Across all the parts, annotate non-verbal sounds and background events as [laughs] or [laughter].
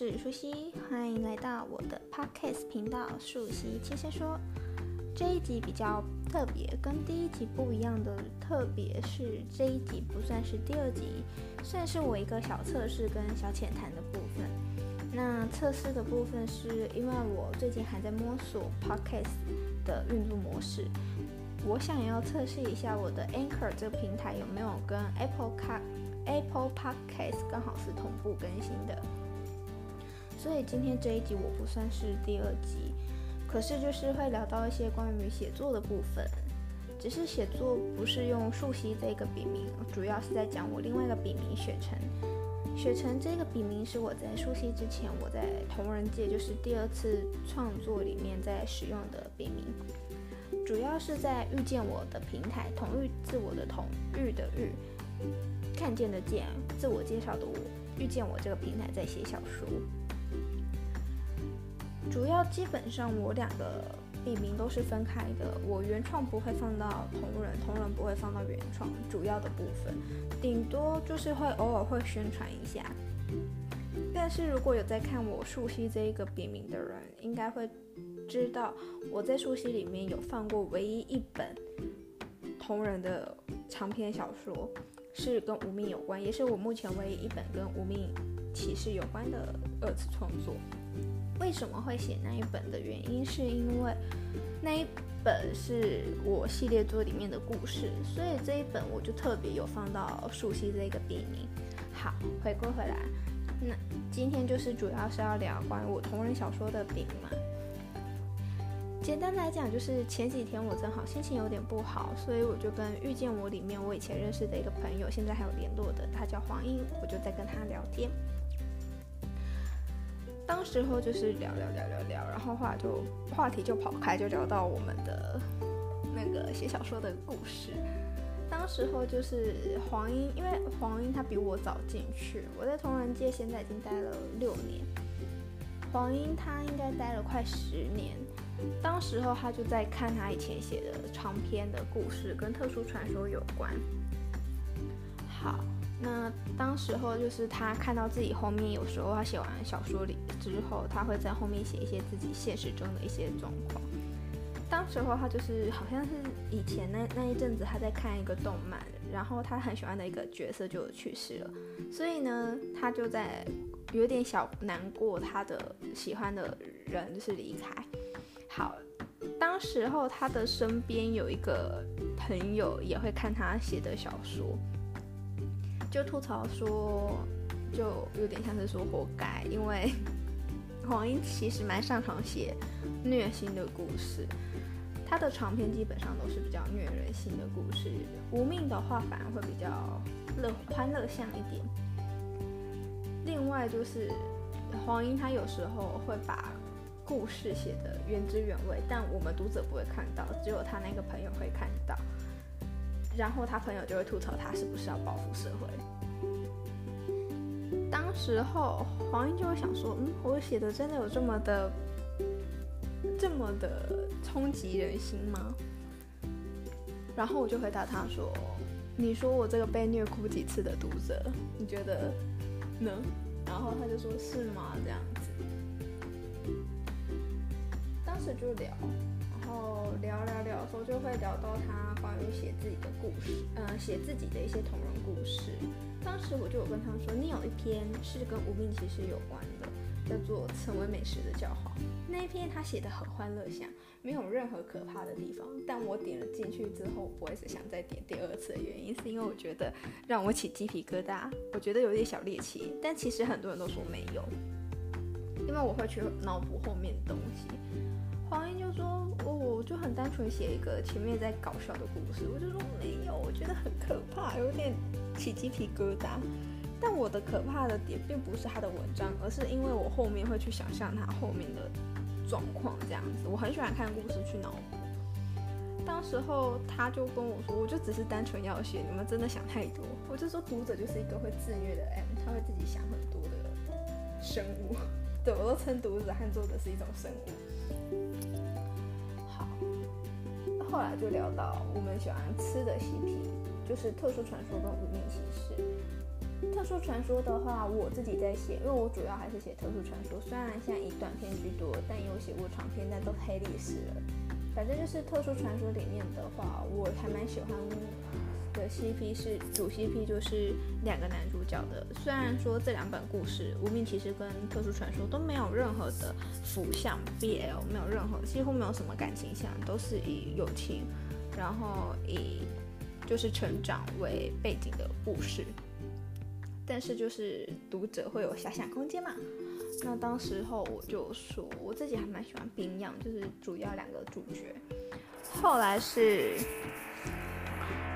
是舒希，欢迎来到我的 podcast 频道《舒希轻声说》。这一集比较特别，跟第一集不一样的特别是这一集不算是第二集，算是我一个小测试跟小浅谈的部分。那测试的部分是因为我最近还在摸索 podcast 的运作模式，我想要测试一下我的 Anchor 这个平台有没有跟 Apple Car Apple Podcast 刚好是同步更新的。所以今天这一集我不算是第二集，可是就是会聊到一些关于写作的部分。只是写作不是用舒希这个笔名，主要是在讲我另外一个笔名雪城。雪城这个笔名是我在舒希之前，我在同人界就是第二次创作里面在使用的笔名，主要是在遇见我的平台，同遇自我的同遇的遇，看见的见，自我介绍的我，遇见我这个平台在写小说。主要基本上我两个笔名都是分开的，我原创不会放到同人，同人不会放到原创，主要的部分顶多就是会偶尔会宣传一下。但是如果有在看我舒希这一个笔名的人，应该会知道我在舒希里面有放过唯一一本同人的长篇小说，是跟无名有关，也是我目前唯一一本跟无名骑士有关的二次创作。为什么会写那一本的原因，是因为那一本是我系列作里面的故事，所以这一本我就特别有放到熟悉这个笔名。好，回归回来，那今天就是主要是要聊关于我同人小说的笔名嘛。简单来讲，就是前几天我正好心情有点不好，所以我就跟遇见我里面我以前认识的一个朋友，现在还有联络的，他叫黄英，我就在跟他聊天。当时候就是聊聊聊聊聊，然后话就话题就跑开，就聊到我们的那个写小说的故事。当时候就是黄英，因为黄英她比我早进去，我在同人界现在已经待了六年，黄英她应该待了快十年。当时候她就在看她以前写的长篇的故事，跟特殊传说有关。好。那当时候就是他看到自己后面，有时候他写完小说里之后，他会在后面写一些自己现实中的一些状况。当时候他就是好像是以前那那一阵子他在看一个动漫，然后他很喜欢的一个角色就去世了，所以呢，他就在有点小难过，他的喜欢的人就是离开。好，当时候他的身边有一个朋友也会看他写的小说。就吐槽说，就有点像是说活该，因为 [laughs] 黄英其实蛮擅长写虐心的故事，他的长篇基本上都是比较虐人心的故事。无命的话反而会比较乐欢乐向一点。另外就是黄英他有时候会把故事写得原汁原味，但我们读者不会看到，只有他那个朋友会看到。然后他朋友就会吐槽他是不是要报复社会。当时候黄英就会想说，嗯，我写的真的有这么的这么的冲击人心吗？然后我就回答他说，你说我这个被虐哭几次的读者，你觉得呢？然后他就说，是吗？这样子。当时就聊。然后聊聊聊的时候，就会聊到他关于写自己的故事，嗯、写自己的一些同人故事。当时我就有跟他说，你有一篇是跟无名骑士有关的，叫做《成为美食的叫好》。那一篇他写的很欢乐，像没有任何可怕的地方。但我点了进去之后，我也是想再点第二次的原因，是因为我觉得让我起鸡皮疙瘩，我觉得有点小猎奇。但其实很多人都说没有，因为我会去脑补后面的东西。黄英就说：“哦，我就很单纯写一个前面在搞笑的故事。”我就说：“没有，我觉得很可怕，有点起鸡皮疙瘩。”但我的可怕的点并不是他的文章，而是因为我后面会去想象他后面的状况这样子。我很喜欢看故事去脑补。当时候他就跟我说：“我就只是单纯要写，你们真的想太多。”我就说：“读者就是一个会自虐的 M，他会自己想很多的生物。”对，我都称独子和作者是一种生物。好，后来就聊到我们喜欢吃的 CP，就是特殊传说跟无名骑士。特殊传说的话，我自己在写，因为我主要还是写特殊传说。虽然现在以短篇居多，但有写过长篇，但都黑历史了。反正就是特殊传说里面的话，我还蛮喜欢的 CP 是主 CP，就是两个男主角的。虽然说这两本故事《无名骑士》跟《特殊传说》都没有任何的辅相 BL，没有任何几乎没有什么感情线，都是以友情，然后以就是成长为背景的故事。但是就是读者会有遐想空间嘛。那当时候我就说，我自己还蛮喜欢冰样，就是主要两个主角。后来是，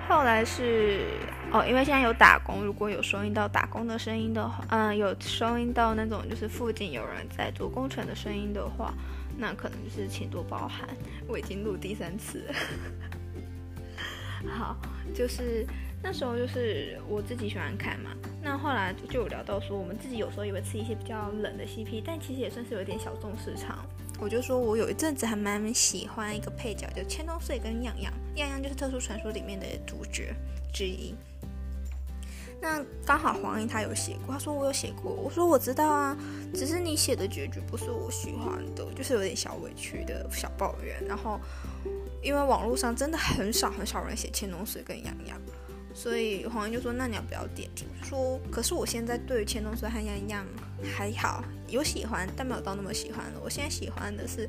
后来是哦，因为现在有打工，如果有收音到打工的声音的话，嗯，有收音到那种就是附近有人在做工程的声音的话，那可能就是请多包涵。我已经录第三次了。[laughs] 好，就是。那时候就是我自己喜欢看嘛，那后来就有聊到说，我们自己有时候也会吃一些比较冷的 CP，但其实也算是有点小众市场。我就说我有一阵子还蛮喜欢一个配角，就千冬穗跟样样，样样就是特殊传说里面的主角之一。那刚好黄英他有写过，他说我有写过，我说我知道啊，只是你写的结局不是我喜欢的，就是有点小委屈的小抱怨。然后因为网络上真的很少很少人写千冬穗跟样样。所以黄英就说：“那你要不要点？”说：“可是我现在对于千冬和样样还好，有喜欢，但没有到那么喜欢了。我现在喜欢的是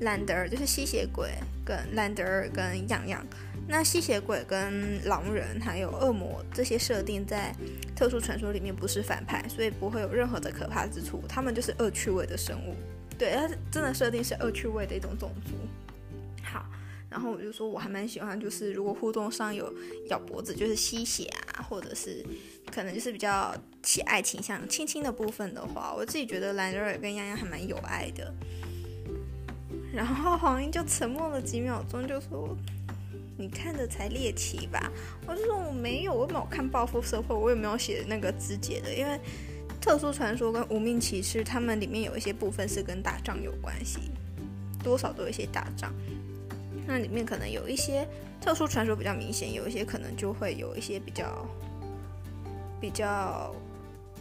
兰德尔，就是吸血鬼跟兰德尔跟样样。那吸血鬼跟狼人还有恶魔这些设定在特殊传说里面不是反派，所以不会有任何的可怕之处。他们就是恶趣味的生物。对，它真的设定是恶趣味的一种种族。”然后我就说，我还蛮喜欢，就是如果互动上有咬脖子，就是吸血啊，或者是可能就是比较起爱情像亲亲的部分的话，我自己觉得兰德尔跟丫丫还蛮有爱的。然后黄英就沉默了几秒钟，就说：“你看的才猎奇吧？”我就说：“我没有，我没有看报复社会，我也没有写那个肢解的，因为特殊传说跟无名骑士他们里面有一些部分是跟打仗有关系，多少都有一些打仗。”那里面可能有一些特殊传说比较明显，有一些可能就会有一些比较比较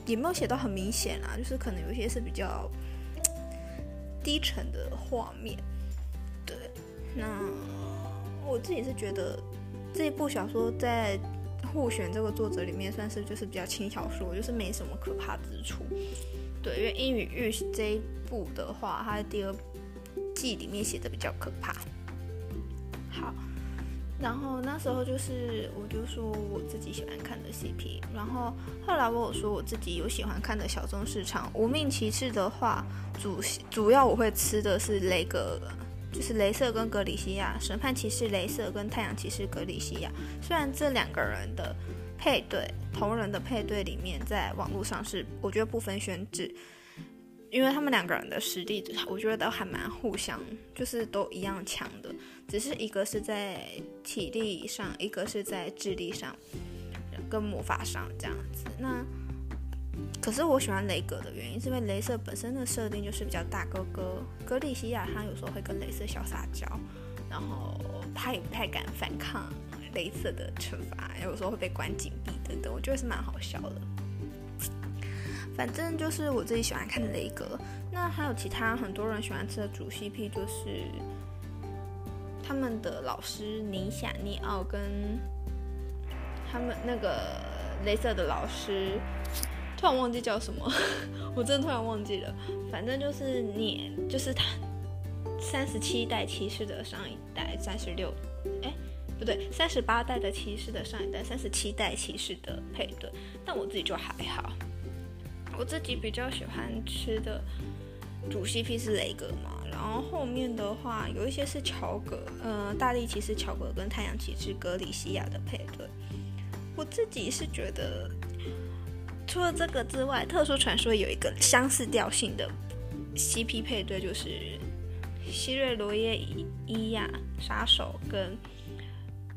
也没有写到很明显啊，就是可能有一些是比较低沉的画面。对，那我自己是觉得这一部小说在互选这个作者里面算是就是比较轻小说，就是没什么可怕之处。对，因为《阴与狱》这一部的话，它的第二季里面写的比较可怕。好，然后那时候就是我就说我自己喜欢看的 CP，然后后来我有说我自己有喜欢看的小众市场。无命骑士的话，主主要我会吃的是雷格，就是雷瑟跟格里西亚，审判骑士雷瑟跟太阳骑士格里西亚。虽然这两个人的配对，同人的配对里面，在网络上是我觉得不分轩輊。因为他们两个人的实力，我觉得都还蛮互相，就是都一样强的，只是一个是在体力上，一个是在智力上，跟魔法上这样子。那可是我喜欢雷格的原因，是因为雷瑟本身的设定就是比较大哥哥，格里西亚他有时候会跟雷瑟小撒娇，然后他也不太敢反抗雷瑟的惩罚，有时候会被关禁闭等等，我觉得是蛮好笑的。反正就是我自己喜欢看的雷格，那还有其他很多人喜欢吃的主 CP，就是他们的老师尼夏尼奥跟他们那个雷瑟的老师，突然忘记叫什么，[laughs] 我真的突然忘记了。反正就是你，就是他三十七代骑士的上一代，三十六，哎，不对，三十八代的骑士的上一代，三十七代骑士的配对，但我自己就还好。我自己比较喜欢吃的主 CP 是雷格嘛，然后后面的话有一些是乔格，呃，大力骑士乔格跟太阳骑士格里西亚的配对。我自己是觉得，除了这个之外，特殊传说有一个相似调性的 CP 配对，就是希瑞罗耶伊亚杀手跟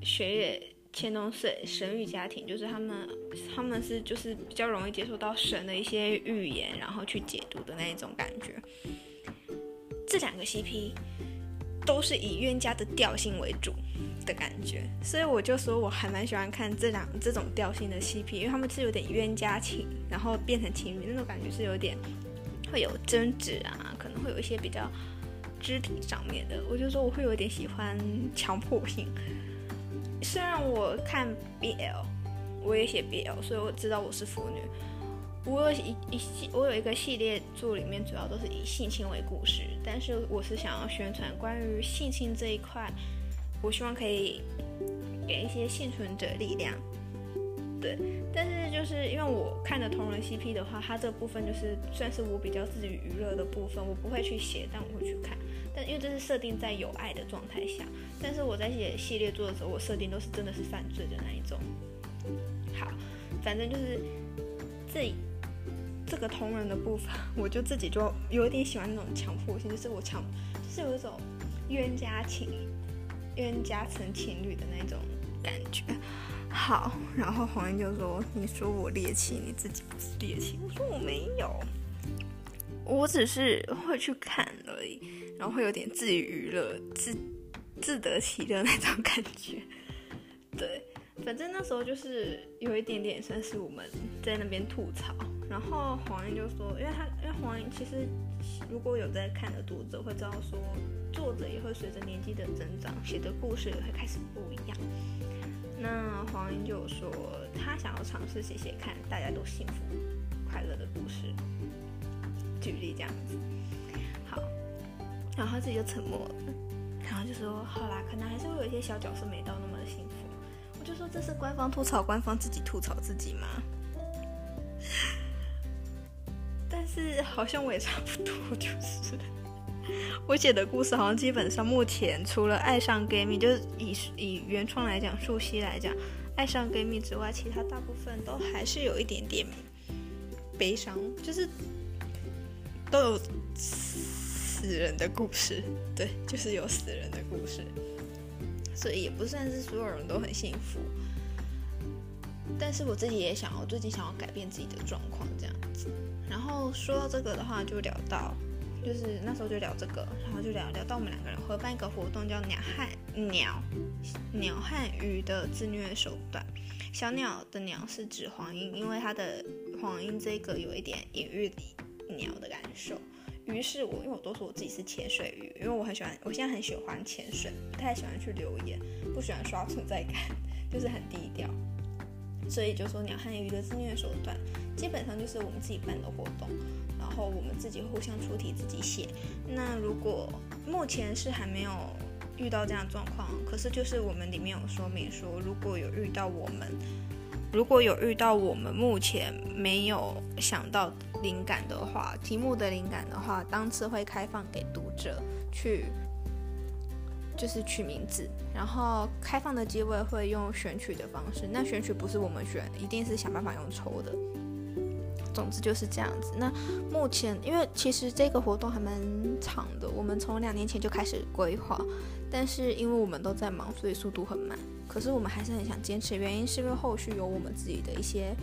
雪野。千冬穗神諭家庭，就是他们，他们是就是比较容易接受到神的一些预言，然后去解读的那一种感觉。这两个 CP 都是以冤家的调性为主，的感觉，所以我就说我还蛮喜欢看这两这种调性的 CP，因为他们是有点冤家情，然后变成情侣那种感觉是有点会有争执啊，可能会有一些比较肢体上面的，我就说我会有点喜欢强迫性。虽然我看 BL，我也写 BL，所以我知道我是腐女。我有一一系，我有一个系列作，里面主要都是以性侵为故事，但是我是想要宣传关于性侵这一块，我希望可以给一些幸存者力量。对，但是就是因为我看的同人 CP 的话，它这部分就是算是我比较自娱娱乐的部分，我不会去写，但我会去看。但因为这是设定在有爱的状态下，但是我在写系列作的时候，我设定都是真的是犯罪的那一种。好，反正就是这。这个同人的部分，我就自己就有点喜欢那种强迫性，就是我强，就是有一种冤家情、冤家成情侣的那种感觉。好，然后黄英就说：“你说我猎奇，你自己不是猎奇。”我说：“我没有，我只是会去看，然后会有点自娱娱乐、自自得其乐那种感觉。”对，反正那时候就是有一点点算是我们在那边吐槽。然后黄英就说，因为他因为黄英其实如果有在看的读者会知道说，作者也会随着年纪的增长，写的故事也会开始不一样。那黄英就说，他想要尝试写写看大家都幸福快乐的故事，举例这样子。好，然后他自己就沉默了，然后就说，好啦，可能还是会有一些小角色没到那么的幸福。我就说，这是官方吐槽官方自己吐槽自己吗？[laughs] 但是好像我也差不多，就是我写的故事好像基本上目前除了爱上 gay 蜜，就是以以原创来讲，树熙来讲，爱上 gay 蜜之外，其他大部分都还是有一点点悲伤，就是都有死人的故事，对，就是有死人的故事，所以也不算是所有人都很幸福。但是我自己也想要，最近想要改变自己的状况，这样子。然后说到这个的话，就聊到，就是那时候就聊这个，然后就聊聊到我们两个人合办一个活动，叫鸟汉鸟鸟和鱼的自虐手段。小鸟的鸟是指黄莺，因为它的黄莺这个有一点隐喻鸟的感受。于是我，因为我都说我自己是潜水鱼，因为我很喜欢，我现在很喜欢潜水，不太喜欢去留言，不喜欢刷存在感，[laughs] 就是很低调。所以就说鸟和鱼的自虐手段，基本上就是我们自己办的活动，然后我们自己互相出题，自己写。那如果目前是还没有遇到这样状况，可是就是我们里面有说明说，如果有遇到我们，如果有遇到我们目前没有想到灵感的话，题目的灵感的话，当次会开放给读者去。就是取名字，然后开放的机会会用选取的方式。那选取不是我们选，一定是想办法用抽的。总之就是这样子。那目前，因为其实这个活动还蛮长的，我们从两年前就开始规划，但是因为我们都在忙，所以速度很慢。可是我们还是很想坚持，原因是因为后续有我们自己的一些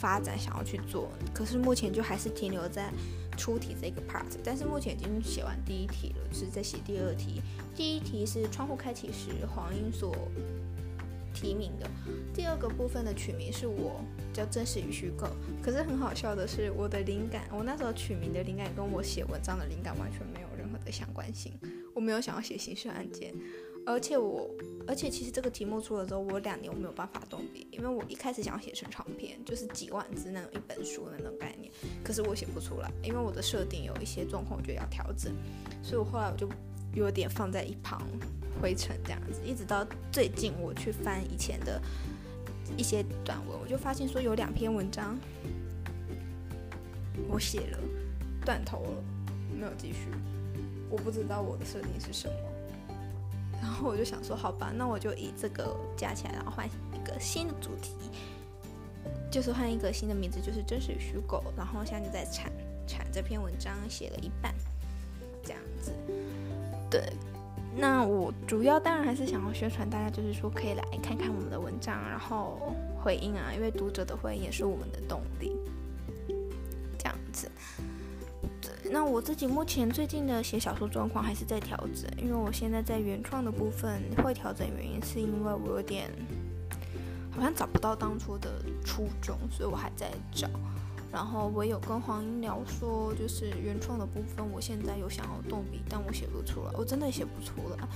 发展想要去做。可是目前就还是停留在。出题这个 part，但是目前已经写完第一题了，是在写第二题。第一题是窗户开启时黄英所提名的，第二个部分的取名是我叫真实与虚构。可是很好笑的是，我的灵感，我那时候取名的灵感跟我写文章的灵感完全没有任何的相关性。我没有想要写刑事案件。而且我，而且其实这个题目出了之后，我两年我没有办法动笔，因为我一开始想要写成长篇，就是几万字那种一本书的那种概念，可是我写不出来，因为我的设定有一些状况，我觉得要调整，所以我后来我就有点放在一旁灰尘这样子，一直到最近我去翻以前的一些短文，我就发现说有两篇文章我写了断头了，没有继续，我不知道我的设定是什么。然后我就想说，好吧，那我就以这个加起来，然后换一个新的主题，就是换一个新的名字，就是真实与虚构。然后现在就在产产这篇文章，写了一半，这样子。对，那我主要当然还是想要宣传大家，就是说可以来看看我们的文章，然后回应啊，因为读者的回应也是我们的动力，那我自己目前最近的写小说状况还是在调整，因为我现在在原创的部分会调整，原因是因为我有点好像找不到当初的初衷，所以我还在找。然后我有跟黄英聊说，就是原创的部分，我现在有想要动笔，但我写不出来，我真的写不出来。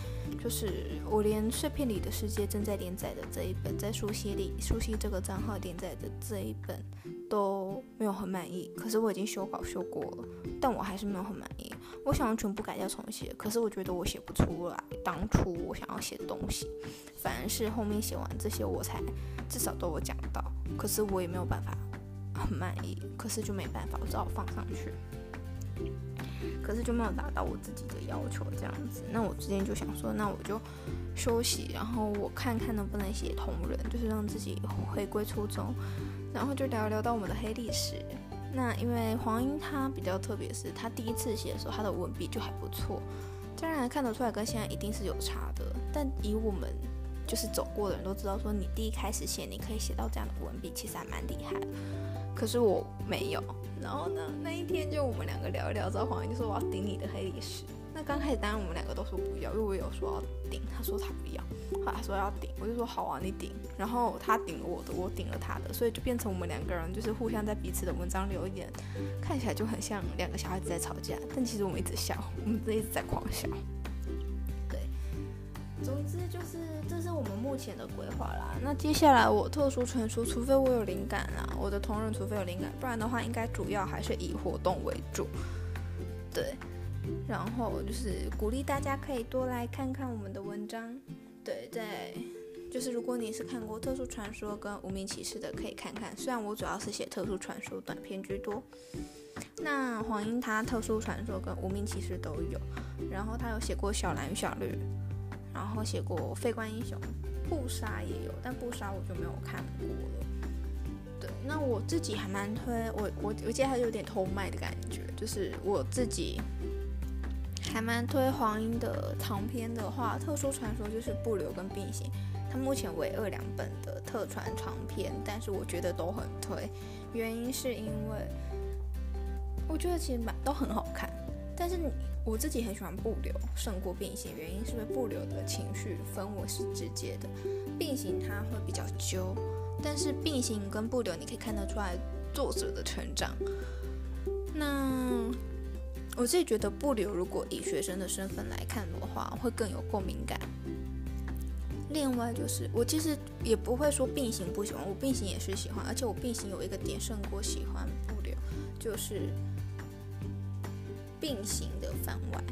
就是我连碎片里的世界正在连载的这一本，在书写里书写这个账号连载的这一本都没有很满意。可是我已经修稿修过了，但我还是没有很满意。我想要全部改掉重写，可是我觉得我写不出来。当初我想要写的东西，反而是后面写完这些，我才至少都有讲到。可是我也没有办法。很满意，可是就没办法，我只好放上去。可是就没有达到我自己的要求，这样子。那我之前就想说，那我就休息，然后我看看能不能写同人，就是让自己回归初衷。然后就聊聊到我们的黑历史。那因为黄英他比较特别，是他第一次写的时候，他的文笔就还不错。当然看得出来跟现在一定是有差的，但以我们就是走过的人都知道，说你第一开始写，你可以写到这样的文笔，其实还蛮厉害的。可是我没有，然后呢，那一天就我们两个聊一聊，之后黄英就说我要顶你的黑历史。那刚开始当然我们两个都说不要，因为我有说要顶，他说他不要，后来他说要顶，我就说好啊，你顶。然后他顶了我的，我顶了他的，所以就变成我们两个人就是互相在彼此的文章留言，看起来就很像两个小孩子在吵架，但其实我们一直笑，我们一直在狂笑。对总之就是，这是我们目前的规划啦。那接下来我特殊传说，除非我有灵感啦，我的同仁除非有灵感，不然的话，应该主要还是以活动为主。对，然后就是鼓励大家可以多来看看我们的文章。对，在就是如果你是看过特殊传说跟无名骑士的，可以看看。虽然我主要是写特殊传说短篇居多，那黄莺他特殊传说跟无名骑士都有，然后他有写过小蓝与小绿。然后写过《废官英雄》，布杀也有，但布杀我就没有看过了。对，那我自己还蛮推我我我记得他有点偷卖的感觉，就是我自己还蛮推黄莺的长篇的话，特殊传说就是不留跟并行，它目前为二两本的特传长篇，但是我觉得都很推，原因是因为我觉得其实蛮都很好看，但是你。我自己很喜欢不留胜过并行，原因是因为不留的情绪氛围是直接的，并行它会比较揪，但是并行跟不留你可以看得出来作者的成长。那我自己觉得不留如果以学生的身份来看的话，会更有共鸣感。另外就是我其实也不会说并行不喜欢，我并行也是喜欢，而且我并行有一个点胜过喜欢不留，就是。并行的番外，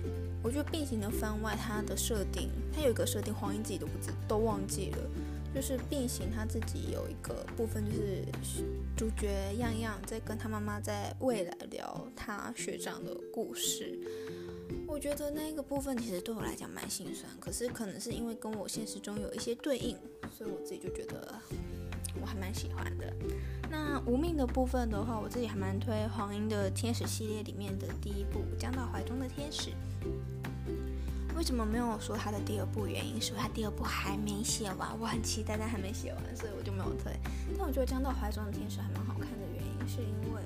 我觉得并行的番外它的设定，它有一个设定，黄英自己都不知都忘记了，就是并行他自己有一个部分，就是主角样样在跟他妈妈在未来聊他学长的故事。我觉得那个部分其实对我来讲蛮心酸，可是可能是因为跟我现实中有一些对应，所以我自己就觉得我还蛮喜欢的。那无命的部分的话，我自己还蛮推黄莺的天使系列里面的第一部《将到怀中的天使》。为什么没有说他的第二部？原因是他第二部还没写完，我很期待，但还没写完，所以我就没有推。但我觉得《将到怀中的天使》还蛮好看的原因，是因为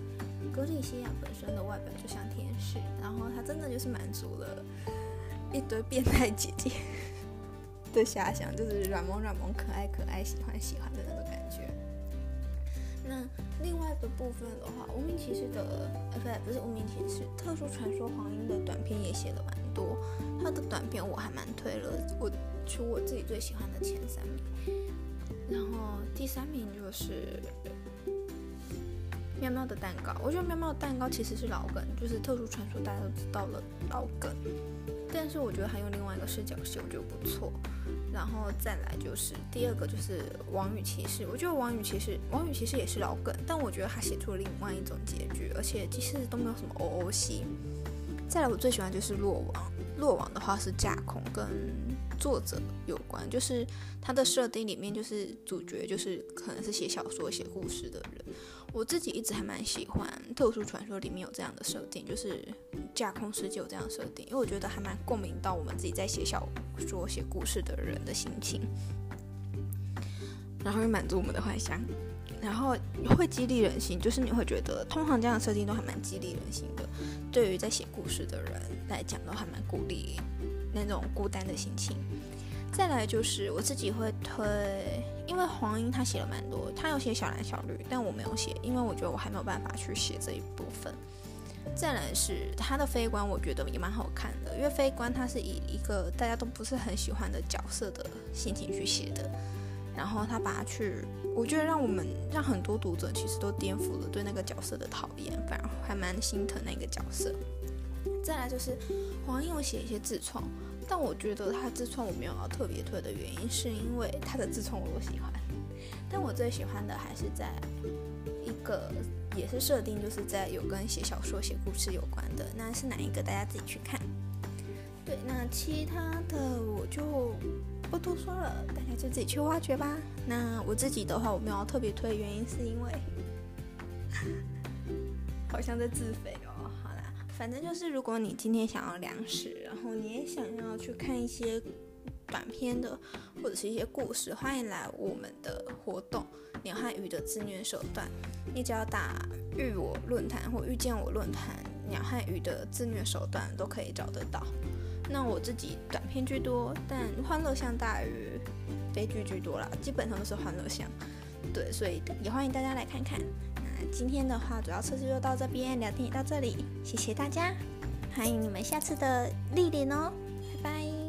歌莉西亚本身的外表就像天使，然后他真的就是满足了一堆变态姐姐的遐想，就是软萌软萌、可爱可爱、喜欢喜欢的那种感觉。那另外一个部分的话，无名骑士的，呃，不对，不是无名骑士，特殊传说黄莺的短篇也写的蛮多。他的短篇我还蛮推了，我出我自己最喜欢的前三名。然后第三名就是喵喵的蛋糕，我觉得喵喵的蛋糕其实是老梗，就是特殊传说大家都知道了老梗，但是我觉得还有另外一个视角写，我觉得不错。然后再来就是第二个就是王与骑士，我觉得王与骑士，王与骑士也是老梗，但我觉得他写出了另外一种结局，而且其实都没有什么 OOC。再来我最喜欢就是落网，落网的话是架空跟作者有关，就是他的设定里面就是主角就是可能是写小说写故事的人。我自己一直还蛮喜欢特殊传说里面有这样的设定，就是架空世界有这样设定，因为我觉得还蛮共鸣到我们自己在写小说写故事的人的心情。然后又满足我们的幻想，然后会激励人心，就是你会觉得通常这样的设定都还蛮激励人心的，对于在写故事的人来讲都还蛮鼓励那种孤单的心情。再来就是我自己会推，因为黄英他写了蛮多，他有写小蓝小绿，但我没有写，因为我觉得我还没有办法去写这一部分。再来是他的飞官，我觉得也蛮好看的，因为飞官他是以一个大家都不是很喜欢的角色的心情去写的，然后他把他去，我觉得让我们让很多读者其实都颠覆了对那个角色的讨厌，反而还蛮心疼那个角色。再来就是黄莺有写一些自创。但我觉得他自创我没有要特别推的原因，是因为他的自创我都喜欢，但我最喜欢的还是在一个也是设定，就是在有跟写小说、写故事有关的，那是哪一个？大家自己去看。对，那其他的我就不多说了，大家就自己去挖掘吧。那我自己的话，我没有特别推原因，是因为 [laughs] 好像在自肥哦。好啦反正就是，如果你今天想要粮食，然后你也想要去看一些短片的或者是一些故事，欢迎来我们的活动“鸟和鱼的自虐手段”。你只要打“遇我论坛”或“遇见我论坛”，“鸟和鱼的自虐手段”都可以找得到。那我自己短片居多，但欢乐向大于悲剧居多啦，基本上都是欢乐向。对，所以也欢迎大家来看看。那今天的话，主要测试就到这边，聊天也到这里，谢谢大家，欢迎你们下次的莅临哦，拜拜。